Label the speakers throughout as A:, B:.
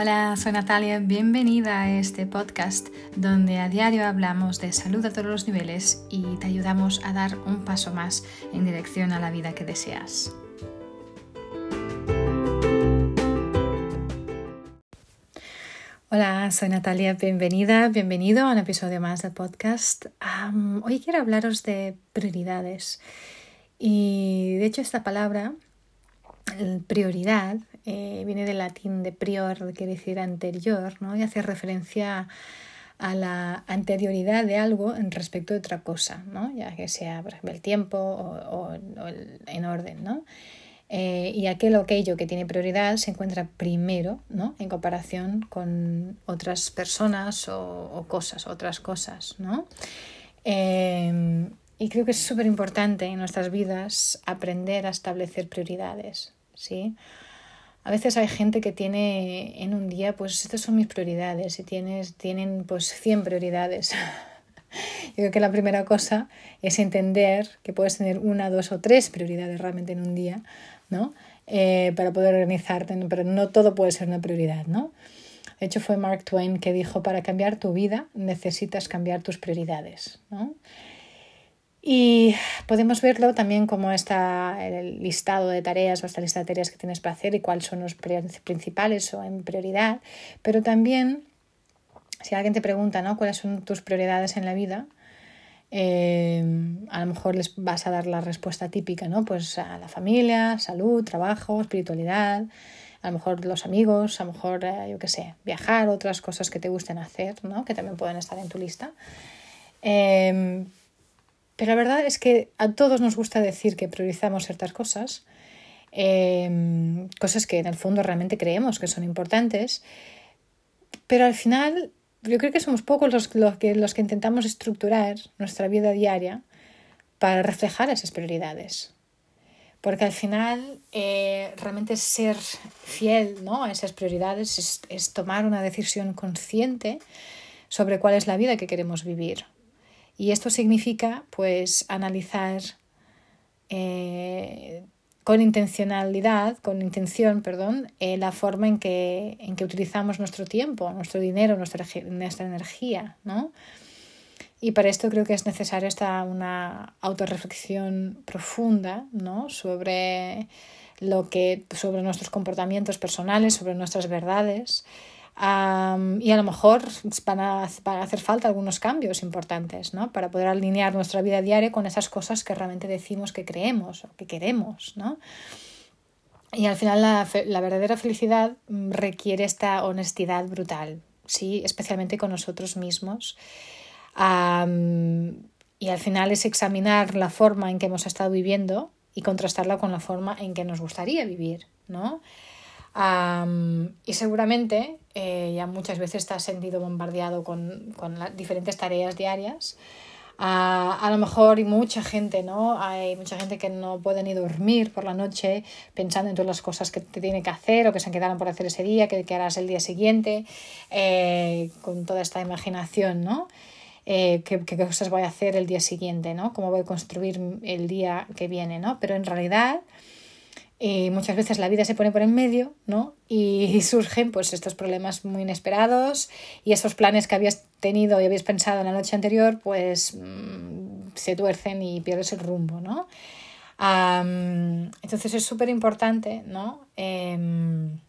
A: Hola, soy Natalia, bienvenida a este podcast donde a diario hablamos de salud a todos los niveles y te ayudamos a dar un paso más en dirección a la vida que deseas. Hola, soy Natalia, bienvenida, bienvenido a un episodio más del podcast. hoy quiero hablaros de prioridades y de hecho esta palabra, prioridad, eh, viene del latín de prior, quiere decir anterior, ¿no? y hace referencia a la anterioridad de algo en respecto de otra cosa, ¿no? ya que sea por ejemplo, el tiempo o, en orden. ¿no? Eh, y aquel o aquello que tiene prioridad se encuentra primero ¿no? en comparación con otras personas o, cosas, otras cosas. ¿no? Eh, y creo que es súper importante en nuestras vidas aprender a establecer prioridades. ¿sí? A veces hay gente que tiene en un día, pues estas son mis prioridades y tienes, tienen pues 100 prioridades. Yo creo que la primera cosa es entender que puedes tener una, dos o tres prioridades realmente en un día, ¿no? Eh, para poder organizarte, pero no todo puede ser una prioridad, ¿no? De hecho, fue Mark Twain que dijo, para cambiar tu vida necesitas cambiar tus prioridades, ¿no? Y podemos verlo también como está el listado de tareas o esta lista de tareas que tienes para hacer y cuáles son los principales o en prioridad. Pero también, si alguien te pregunta ¿no? cuáles son tus prioridades en la vida, eh, a lo mejor les vas a dar la respuesta típica, ¿no? Pues a la familia, salud, trabajo, espiritualidad, a lo mejor los amigos, a lo mejor, eh, yo qué sé, viajar, otras cosas que te gusten hacer, ¿no? Que también pueden estar en tu lista. Eh, pero la verdad es que a todos nos gusta decir que priorizamos ciertas cosas, em, cosas que en el fondo realmente creemos que son importantes, pero al final yo creo que somos pocos los, que, los que intentamos estructurar nuestra vida diaria para reflejar esas prioridades. Porque al final eh, realmente ser fiel ¿no? a esas prioridades es, es tomar una decisión consciente sobre cuál es la vida que queremos vivir. Y esto significa, pues, analizar eh, con intencionalidad, con intención, perdón, eh, la forma en que, en que utilizamos nuestro tiempo, nuestro dinero, nuestra, nuestra energía, ¿no? Y para esto creo que es necesaria esta, una autorreflexión profunda, ¿no? Sobre lo que, sobre nuestros comportamientos personales, sobre nuestras verdades, y a lo mejor van a, hacer falta algunos cambios importantes ¿no? para poder alinear nuestra vida diaria con esas cosas que realmente decimos que creemos o que queremos. ¿no? Y al final la, la verdadera felicidad mm, requiere esta honestidad brutal, ¿sí? especialmente con nosotros mismos. y al final es examinar la forma en que hemos estado viviendo y contrastarla con la forma en que nos gustaría vivir. ¿no? Y seguramente eh, ya muchas veces te has sentido bombardeado con, con las diferentes tareas diarias. a lo mejor y mucha gente, ¿no? Hay mucha gente que no puede ni dormir por la noche pensando en todas las cosas que te tiene que hacer o que se quedaron por hacer ese día, que, que harás el día siguiente, eh, con toda esta imaginación, ¿no? Eh, qué, qué, cosas voy a hacer el día siguiente, ¿no? Cómo voy a construir el día que viene, ¿no? Pero en realidad y muchas veces la vida se pone por en medio, ¿no? Y surgen pues estos problemas muy inesperados y esos planes que habías tenido y habías pensado en la noche anterior, pues mm, se tuercen y pierdes el rumbo, ¿no? entonces es súper importante, ¿no? Em,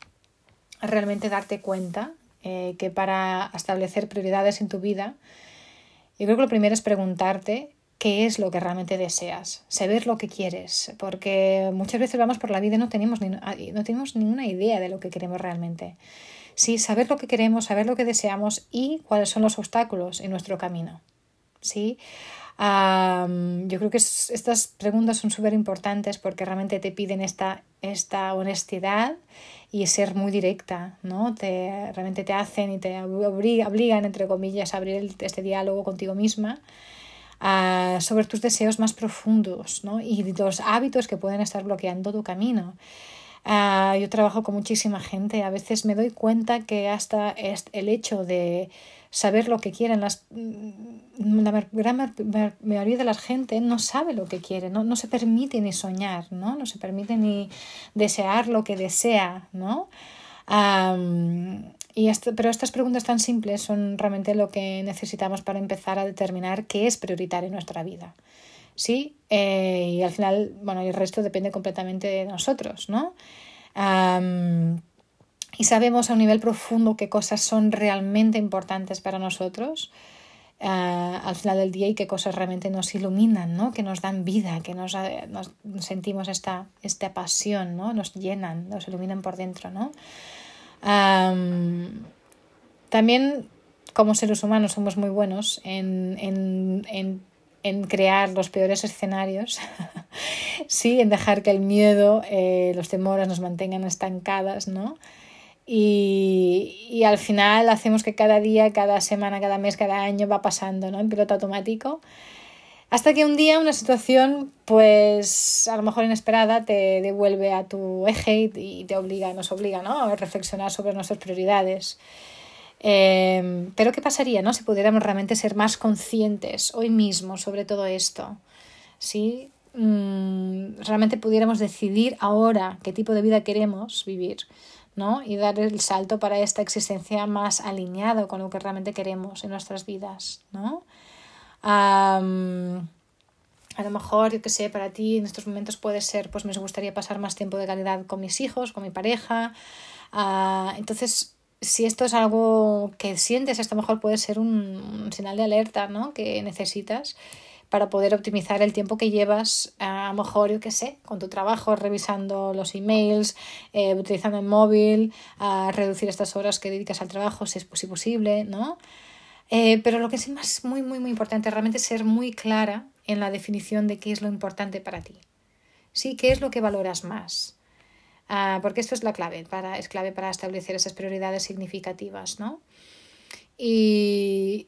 A: realmente darte cuenta eh, que para establecer prioridades en tu vida, yo creo que lo primero es preguntarte qué es lo que realmente deseas, saber lo que quieres, porque muchas veces vamos por la vida y no tenemos, no tenemos ninguna idea de lo que queremos realmente. Sí, saber lo que queremos, saber lo que deseamos y cuáles son los obstáculos en nuestro camino. ¿sí? yo creo que estas preguntas son súper importantes porque realmente te piden esta, esta honestidad y ser muy directa, ¿no? Te, realmente te hacen y te obligan, entre comillas, a abrir este diálogo contigo misma sobre tus deseos más profundos ¿no? y los hábitos que pueden estar bloqueando tu camino. yo trabajo con muchísima gente, a veces me doy cuenta que hasta el hecho de saber lo que quieren, las, mm, la gran mayoría de la gente no sabe lo que quiere, no, no se permite ni soñar, ¿no? no se permite ni desear lo que desea. ¿no? Y esto, pero estas preguntas tan simples son realmente lo que necesitamos para empezar a determinar qué es prioritario en nuestra vida. ¿Sí? Eh, y al final, bueno, el resto depende completamente de nosotros, ¿no? y sabemos a un nivel profundo qué cosas son realmente importantes para nosotros uh, al final del día y qué cosas realmente nos iluminan, ¿no? que nos dan vida, que nos, nos sentimos esta, esta pasión, ¿no? nos llenan, nos iluminan por dentro. ¿no? También como seres humanos somos muy buenos en, en, en, en crear los peores escenarios, sí, en dejar que el miedo, eh, los temores nos mantengan estancadas, ¿no? Y, y, al final hacemos que cada día, cada semana, cada mes, cada año va pasando, ¿no? En piloto automático. Hasta que un día una situación, pues a lo mejor inesperada, te devuelve a tu eje y te obliga, nos obliga, ¿no? A reflexionar sobre nuestras prioridades. Eh, pero ¿qué pasaría, ¿no? Si pudiéramos realmente ser más conscientes hoy mismo sobre todo esto. Si mm, realmente pudiéramos decidir ahora qué tipo de vida queremos vivir ¿no? Y dar el salto para esta existencia más alineado con lo que realmente queremos en nuestras vidas, ¿no? A lo mejor, yo qué sé, para ti en estos momentos puede ser, pues me gustaría pasar más tiempo de calidad con mis hijos, con mi pareja. Uh, entonces, si esto es algo que sientes, esto a lo mejor puede ser un, un señal de alerta, ¿no? Que necesitas para poder optimizar el tiempo que llevas, a lo mejor, yo qué sé, con tu trabajo, revisando los emails, eh, utilizando el móvil, a reducir estas horas que dedicas al trabajo, si es posible, ¿no? Eh, pero lo que es más muy, muy, muy importante, realmente ser muy clara en la definición de qué es lo importante para ti. Sí, qué es lo que valoras más. Ah, porque esto es la clave, para, es clave para establecer esas prioridades significativas, ¿no? Y,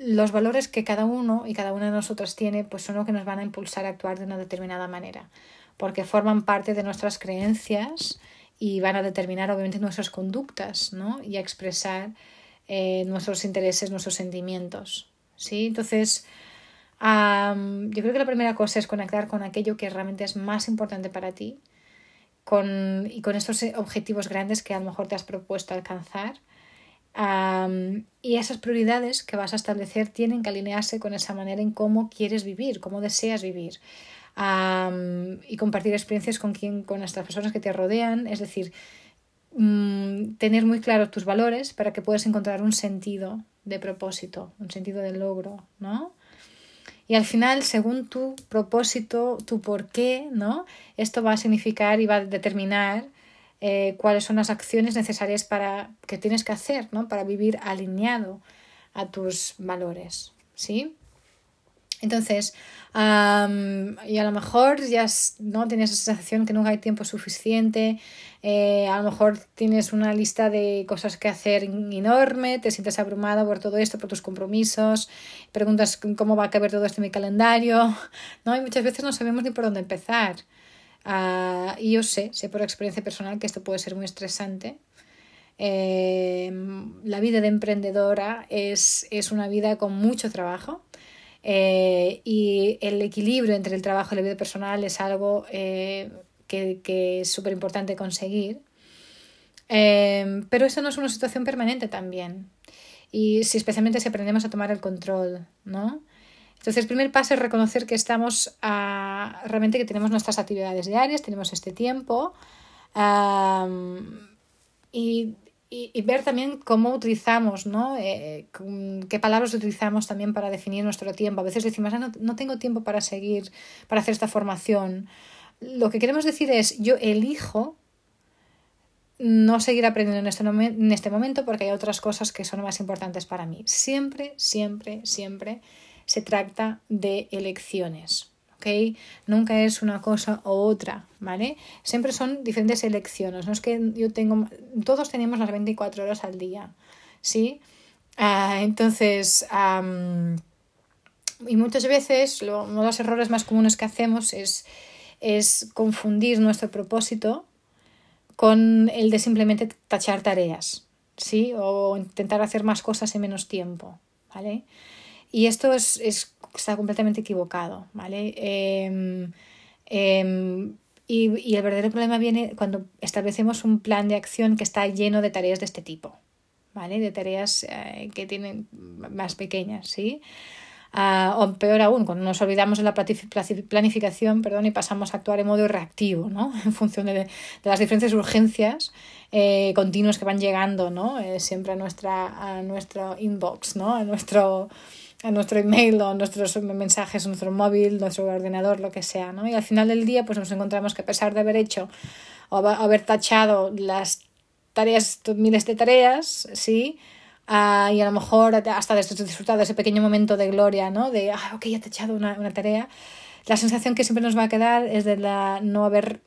A: los valores que cada uno y cada una de nosotros tiene, pues son los que nos van a impulsar a actuar de una determinada manera, porque forman parte de nuestras creencias y van a determinar obviamente nuestras conductas, ¿no? Y a expresar eh, nuestros intereses, nuestros sentimientos, ¿sí? Entonces, yo creo que la primera cosa es conectar con aquello que realmente es más importante para ti con, y con estos objetivos grandes que a lo mejor te has propuesto alcanzar y esas prioridades que vas a establecer tienen que alinearse con esa manera en cómo quieres vivir, cómo deseas vivir. y compartir experiencias con, quien, con las personas que te rodean, es decir, mm, tener muy claros tus valores para que puedas encontrar un sentido de propósito, un sentido de logro, ¿no? Y al final, según tu propósito, tu por qué, ¿no? Esto va a significar y va a determinar eh, cuáles son las acciones necesarias para que tienes que hacer ¿no? para vivir alineado a tus valores. ¿sí? Entonces, y a lo mejor ya no tienes esa sensación que nunca hay tiempo suficiente, eh, a lo mejor tienes una lista de cosas que hacer enorme, te sientes abrumada por todo esto, por tus compromisos, preguntas cómo va a caber todo esto en mi calendario, ¿no? Y muchas veces no sabemos ni por dónde empezar. Uh, y yo sé, sé por experiencia personal que esto puede ser muy estresante. Eh, la vida de emprendedora es, es, una vida con mucho trabajo eh, y el equilibrio entre el trabajo y la vida personal es algo eh, que, que, es súper importante conseguir. pero eso no es una situación permanente también. Y si especialmente si aprendemos a tomar el control, ¿no? Entonces, el primer paso es reconocer que estamos a, realmente que tenemos nuestras actividades diarias, tenemos este tiempo y, y, ver también cómo utilizamos, ¿no? Eh, qué palabras utilizamos también para definir nuestro tiempo. A veces decimos, ah, no, no tengo tiempo para seguir, para hacer esta formación. Lo que queremos decir es, yo elijo no seguir aprendiendo en este, en este momento porque hay otras cosas que son más importantes para mí. Siempre, siempre, siempre se trata de elecciones. ¿Ok? Nunca es una cosa u otra, ¿vale? Siempre son diferentes elecciones. No es que yo tengo. Todos tenemos las 24 horas al día, ¿sí? Ah, entonces. y muchas veces uno de los errores más comunes que hacemos es, es confundir nuestro propósito con el de simplemente tachar tareas, ¿sí? O intentar hacer más cosas en menos tiempo, ¿vale? Y esto es, es está completamente equivocado, ¿vale? Em, em, y, y, el verdadero problema viene cuando establecemos un plan de acción que está lleno de tareas de este tipo, ¿vale? De tareas eh, que tienen más pequeñas, ¿sí? Ah, o peor aún, cuando nos olvidamos de la planificación perdón, y pasamos a actuar en modo reactivo, ¿no? En función de, de las diferentes urgencias eh, continuos que van llegando, ¿no? Eh, siempre a, nuestra, a nuestro inbox, ¿no? A nuestro, a nuestro email o nuestros mensajes, nuestro móvil, nuestro ordenador, lo que sea, ¿no? Y al final del día, pues nos encontramos que a pesar de haber hecho o haber tachado las tareas, miles de tareas, ¿sí? Ah, y a lo mejor hasta disfrutar de ese pequeño momento de gloria, ¿no? De, ah, ok, ya he tachado una, una tarea. La sensación que siempre nos va a quedar es de la no haber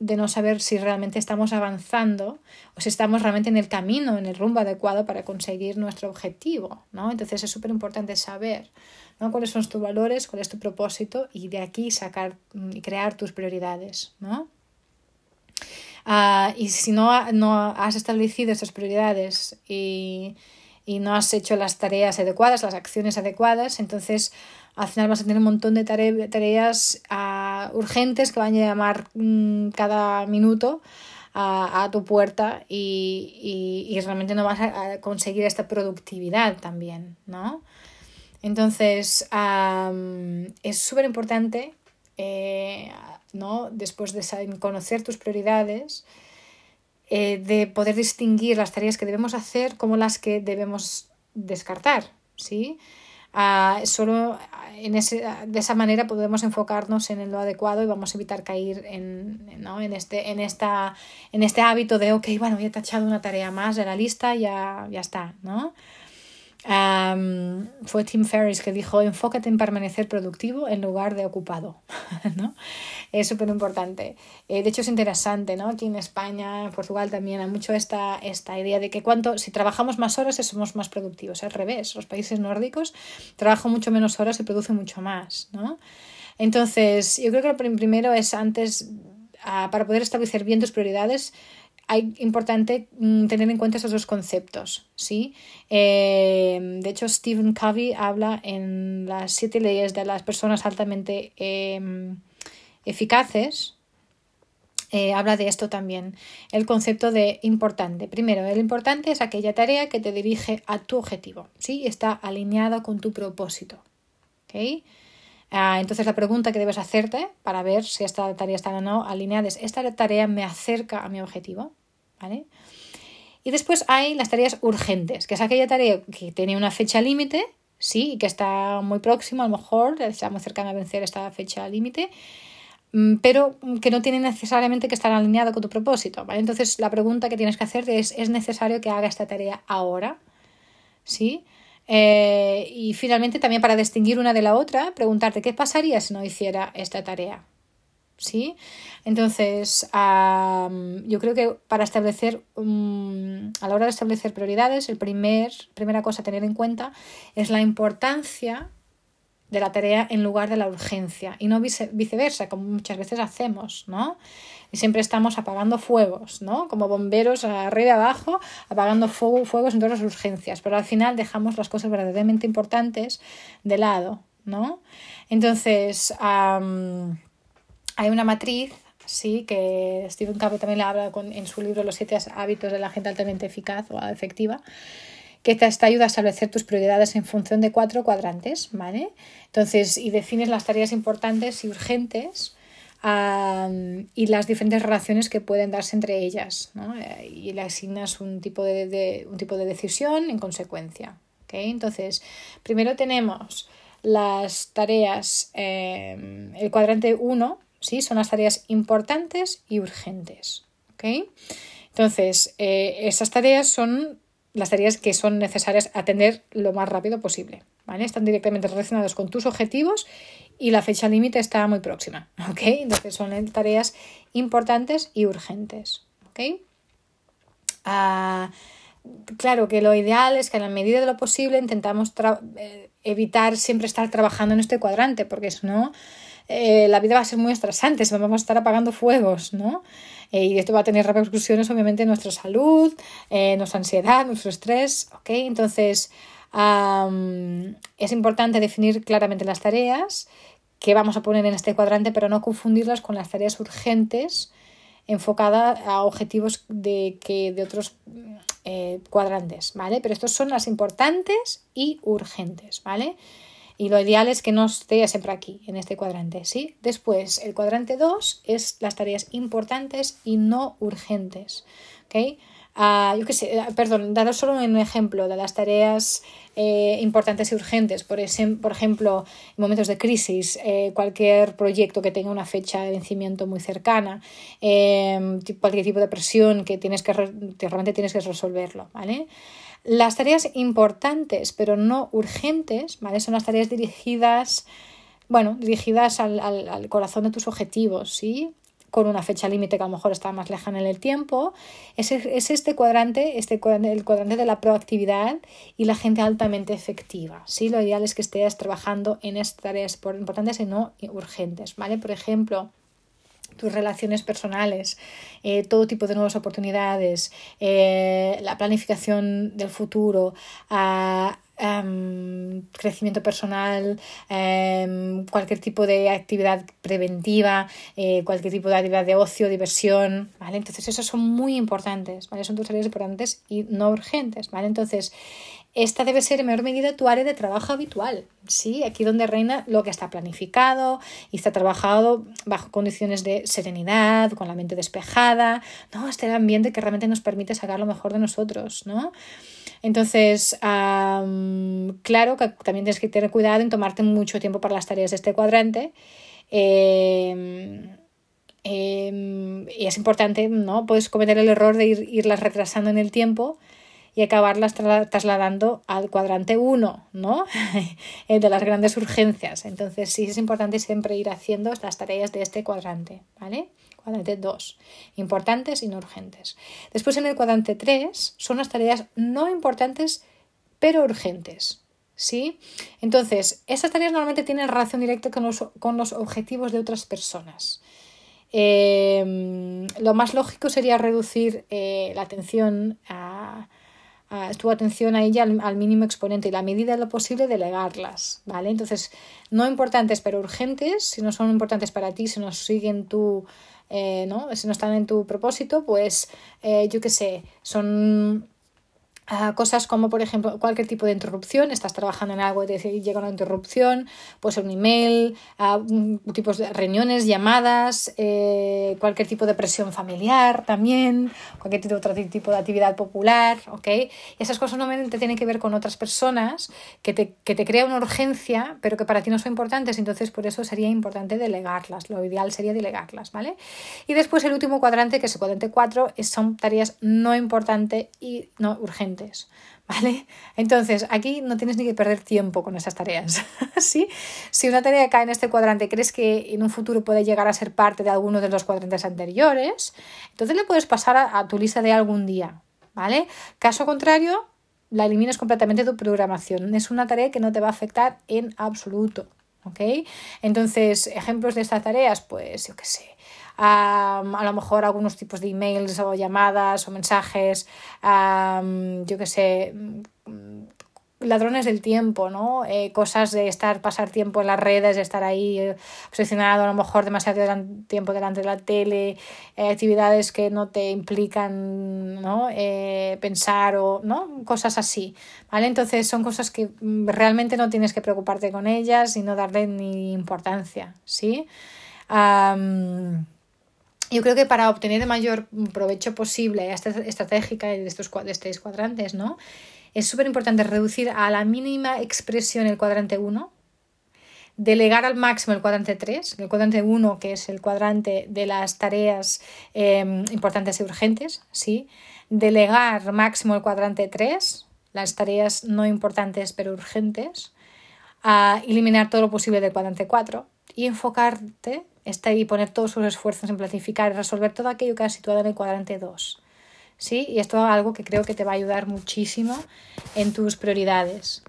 A: de no saber si realmente estamos avanzando o si estamos realmente en el camino, en el rumbo adecuado para conseguir nuestro objetivo, ¿no? Entonces es súper importante saber ¿no? cuáles son tus valores, cuál es tu propósito y de aquí sacar mm, y crear tus prioridades, ¿no? Ah, y si no, no has establecido estas prioridades y, y no has hecho las tareas adecuadas, las acciones adecuadas, entonces al final vas a tener un montón de tareas uh, urgentes que van a llamar um, cada minuto a, tu puerta y, realmente no vas a, conseguir esta productividad también, ¿no? Entonces, es súper importante, eh, ¿no? Después de conocer tus prioridades, eh, de poder distinguir las tareas que debemos hacer como las que debemos descartar, ¿sí? Uh, solo en ese, de esa manera podemos enfocarnos en lo adecuado y vamos a evitar caer en, ¿no? en, este, en, esta, en este hábito de, ok, bueno, ya he tachado una tarea más de la lista, ya, ya está, ¿no? Fue Tim Ferriss que dijo, enfócate en permanecer productivo en lugar de ocupado. ¿no? Es súper importante. Eh, de hecho, es interesante, ¿no? Aquí en España, en Portugal también hay mucho esta, esta idea de que cuanto, si trabajamos más horas, somos más productivos. Al revés, los países nórdicos trabajan mucho menos horas y producen mucho más. ¿no? Entonces, yo creo que lo primero es antes, ah, para poder establecer bien tus prioridades, hay importante mm, tener en cuenta esos dos conceptos, ¿sí? Eh, de hecho, Stephen Covey habla en las siete leyes de las personas altamente em, eficaces, eh, habla de esto también, el concepto de importante. Primero, el importante es aquella tarea que te dirige a tu objetivo, ¿sí? Está alineada con tu propósito, ¿ok? Ah, entonces la pregunta que debes hacerte para ver si esta tarea está o no alineada es, ¿esta tarea me acerca a mi objetivo? ¿Vale? Y después hay las tareas urgentes, que es aquella tarea que tiene una fecha límite, sí, y que está muy próxima, a lo mejor está muy cercana a vencer esta fecha límite, mm, pero que no tiene necesariamente que estar alineado con tu propósito. ¿vale? Entonces la pregunta que tienes que hacer es, ¿es necesario que haga esta tarea ahora? ¿Sí? Eh, y finalmente, también para distinguir una de la otra, preguntarte qué pasaría si no hiciera esta tarea. ¿Sí? Entonces, yo creo que para establecer, a la hora de establecer prioridades, el primer, primera cosa a tener en cuenta es la importancia de la tarea en lugar de la urgencia y no viceversa, como muchas veces hacemos, ¿no? Y siempre estamos apagando fuegos, ¿no? Como bomberos arriba y abajo, apagando fuego, fuegos en todas las urgencias, pero al final dejamos las cosas verdaderamente importantes de lado, ¿no? Entonces, hay una matriz, sí, que Stephen Covey también le habla con, en su libro Los siete hábitos de la gente altamente eficaz o efectiva, que te, ayuda a establecer tus prioridades en función de cuatro cuadrantes, ¿vale? Entonces, y defines las tareas importantes y urgentes y las diferentes relaciones que pueden darse entre ellas, ¿no? Y le asignas un tipo de, un tipo de decisión en consecuencia, ¿ok? Entonces, primero tenemos las tareas, em, el cuadrante 1, ¿sí? Son las tareas importantes y urgentes, ¿ok? Entonces, eh, esas tareas son las tareas que son necesarias atender lo más rápido posible. ¿vale? Están directamente relacionadas con tus objetivos y la fecha límite está muy próxima. Entonces son tareas importantes y urgentes. Ah, claro que lo ideal es que a la medida de lo posible intentamos eh, evitar siempre estar trabajando en este cuadrante, porque si no, eh, la vida va a ser muy estresante, vamos a estar apagando fuegos, ¿no? Eh, y esto va a tener repercusiones obviamente en nuestra salud, en nuestra ansiedad, nuestro estrés, ¿ok? Entonces es importante definir claramente las tareas que vamos a poner en este cuadrante, pero no confundirlas con las tareas urgentes enfocadas a objetivos de, que, de otros eh, cuadrantes, ¿vale? Pero estos son las importantes y urgentes, ¿vale? Y lo ideal es que no esté siempre aquí, en este cuadrante, ¿sí? Después, el cuadrante 2 es las tareas importantes y no urgentes, ¿ok? Ah, yo qué sé, ah, perdón, daros solo un ejemplo de las tareas eh, importantes y urgentes. Por, por ejemplo, en momentos de crisis, eh, cualquier proyecto que tenga una fecha de vencimiento muy cercana, em, cualquier tipo de presión que, tienes que, realmente tienes que resolverlo, ¿vale? Las tareas importantes pero no urgentes, ¿vale? Son las tareas dirigidas, bueno, dirigidas al, al, al corazón de tus objetivos, ¿sí? con una fecha límite que a lo mejor está más lejana en el tiempo, es, es este cuadrante, este el cuadrante de la proactividad y la gente altamente efectiva. ¿sí? Lo ideal es que estés trabajando en estas tareas importantes y no urgentes. ¿vale? Por ejemplo, tus relaciones personales, eh, todo tipo de nuevas oportunidades, eh, la planificación del futuro, a Em, crecimiento personal, em, cualquier tipo de actividad preventiva, eh, cualquier tipo de actividad de ocio, diversión, ¿vale? Entonces esos son muy importantes, ¿vale? Son tus áreas importantes y no urgentes, ¿vale? Entonces esta debe ser en menor medida tu área de trabajo habitual, ¿sí? Aquí donde reina lo que está planificado y está trabajado bajo condiciones de serenidad, con la mente despejada, ¿no? Este ambiente que realmente nos permite sacar lo mejor de nosotros, ¿no? Entonces, claro que también tienes que tener cuidado en tomarte mucho tiempo para las tareas de este cuadrante. Em, em, y es importante, ¿no? Puedes cometer el error de ir, irlas retrasando en el tiempo y acabarlas trasladando al cuadrante 1, ¿no? de las grandes urgencias. Entonces, sí es importante siempre ir haciendo las tareas de este cuadrante, ¿vale? Cuadrante 2, importantes y no urgentes. Después en el cuadrante 3 son las tareas no importantes pero urgentes. ¿Sí? Entonces, esas tareas normalmente tienen relación directa con los, objetivos de otras personas. Em, lo más lógico sería reducir eh, la atención a, tu atención a ella al, mínimo exponente y la medida de lo posible delegarlas, ¿vale? Entonces, no importantes pero urgentes, si no son importantes para ti, si no siguen tu, eh, ¿no? Si no están en tu propósito, pues eh, yo qué sé, son cosas como, por ejemplo, cualquier tipo de interrupción, estás trabajando en algo y te llega una interrupción, puede un email, tipos de reuniones, llamadas, eh, cualquier tipo de presión familiar también, cualquier tipo, otro tipo de actividad popular, ¿ok? Y esas cosas normalmente tienen que ver con otras personas que te, que te crea una urgencia, pero que para ti no son importantes, entonces por eso sería importante delegarlas, lo ideal sería delegarlas, ¿vale? Y después el último cuadrante, que es el cuadrante 4, son tareas no importantes y no urgentes ¿Vale? Entonces, aquí no tienes ni que perder tiempo con esas tareas. ¿sí? Si una tarea cae en este cuadrante, crees que en un futuro puede llegar a ser parte de alguno de los cuadrantes anteriores, entonces le puedes pasar a, tu lista de algún día. ¿Vale? Caso contrario, la eliminas completamente de tu programación. Es una tarea que no te va a afectar en absoluto. ¿Ok? Entonces, ejemplos de estas tareas, pues yo qué sé a lo mejor algunos tipos de emails o llamadas o mensajes, yo qué sé, mm, ladrones del tiempo, ¿no? Eh, cosas de estar, pasar tiempo en las redes, de estar ahí eh, posicionado a lo mejor demasiado tiempo delante de la tele, eh, actividades que no te implican, ¿no? pensar o, ¿no? Cosas así, ¿vale? Entonces son cosas que mm, realmente no tienes que preocuparte con ellas y no darle ni importancia, ¿sí? Yo creo que para obtener el mayor provecho posible estratégica de estos, de estos cuadrantes, ¿no? Es súper importante reducir a la mínima expresión el cuadrante 1, delegar al máximo el cuadrante 3, el cuadrante 1 que es el cuadrante de las tareas em, importantes y urgentes, ¿sí? delegar máximo el cuadrante 3, las tareas no importantes pero urgentes, a eliminar todo lo posible del cuadrante 4 y enfocarte está y poner todos sus esfuerzos en planificar y resolver todo aquello que has situado en el cuadrante 2. ¿Sí? Y esto es algo que creo que te va a ayudar muchísimo en tus prioridades.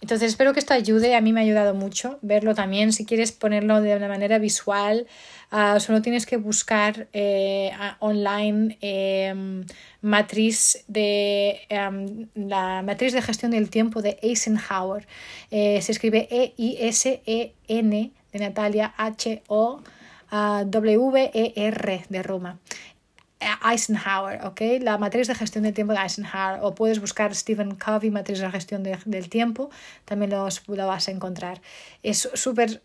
A: Entonces espero que esto ayude, a mí me ha ayudado mucho verlo también, si quieres ponerlo de una manera visual, uh, solo tienes que buscar eh, online em, matriz de em, la matriz de gestión del tiempo de Eisenhower. Eh, se escribe E-I-S-E-N de Natalia H-O-W-E-R de Roma. Eisenhower, ¿ok? La matriz de gestión del tiempo de Eisenhower. O puedes buscar Stephen Covey, matriz de gestión del tiempo, también los, lo vas a encontrar. Es súper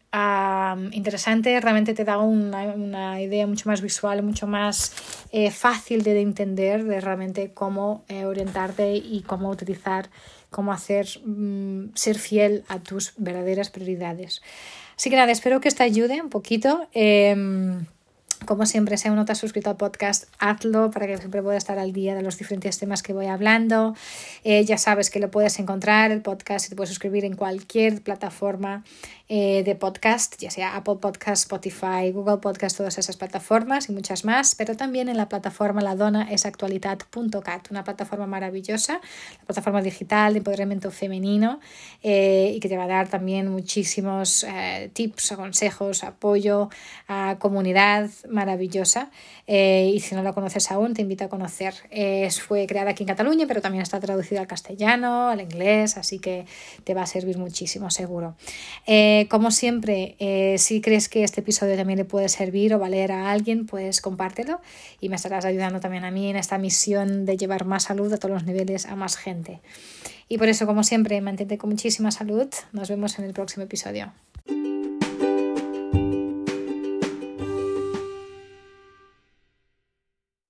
A: interesante, realmente te da una, una, idea mucho más visual, mucho más eh, fácil de, entender de realmente cómo eh, orientarte y cómo utilizar, cómo hacer, mm, ser fiel a tus verdaderas prioridades. Así que nada, espero que esto ayude un poquito. Em, como siempre, si aún no te has suscrito al podcast, hazlo para que siempre pueda estar al día de los diferentes temas que voy hablando. Eh, ya sabes que lo puedes encontrar, el podcast, y te puedes suscribir en cualquier plataforma eh, de podcast, ya sea Apple Podcast, Spotify, Google Podcast, todas esas plataformas y muchas más, pero también en la plataforma la dona es actualidad.cat, una plataforma maravillosa, la plataforma digital de empoderamiento femenino eh, y que te va a dar también muchísimos eh, tips, consejos, apoyo a comunidad maravillosa y si no la conoces aún te invito a conocer. fue creada aquí en Cataluña, pero también está traducida al castellano, al inglés, así que te va a servir muchísimo seguro como siempre, eh, si crees que este episodio también le puede servir o valer a alguien, pues compártelo y me estarás ayudando también a mí en esta misión de llevar más salud a todos los niveles a más gente. Y por eso, como siempre, mantente con muchísima salud. Nos vemos en el próximo episodio.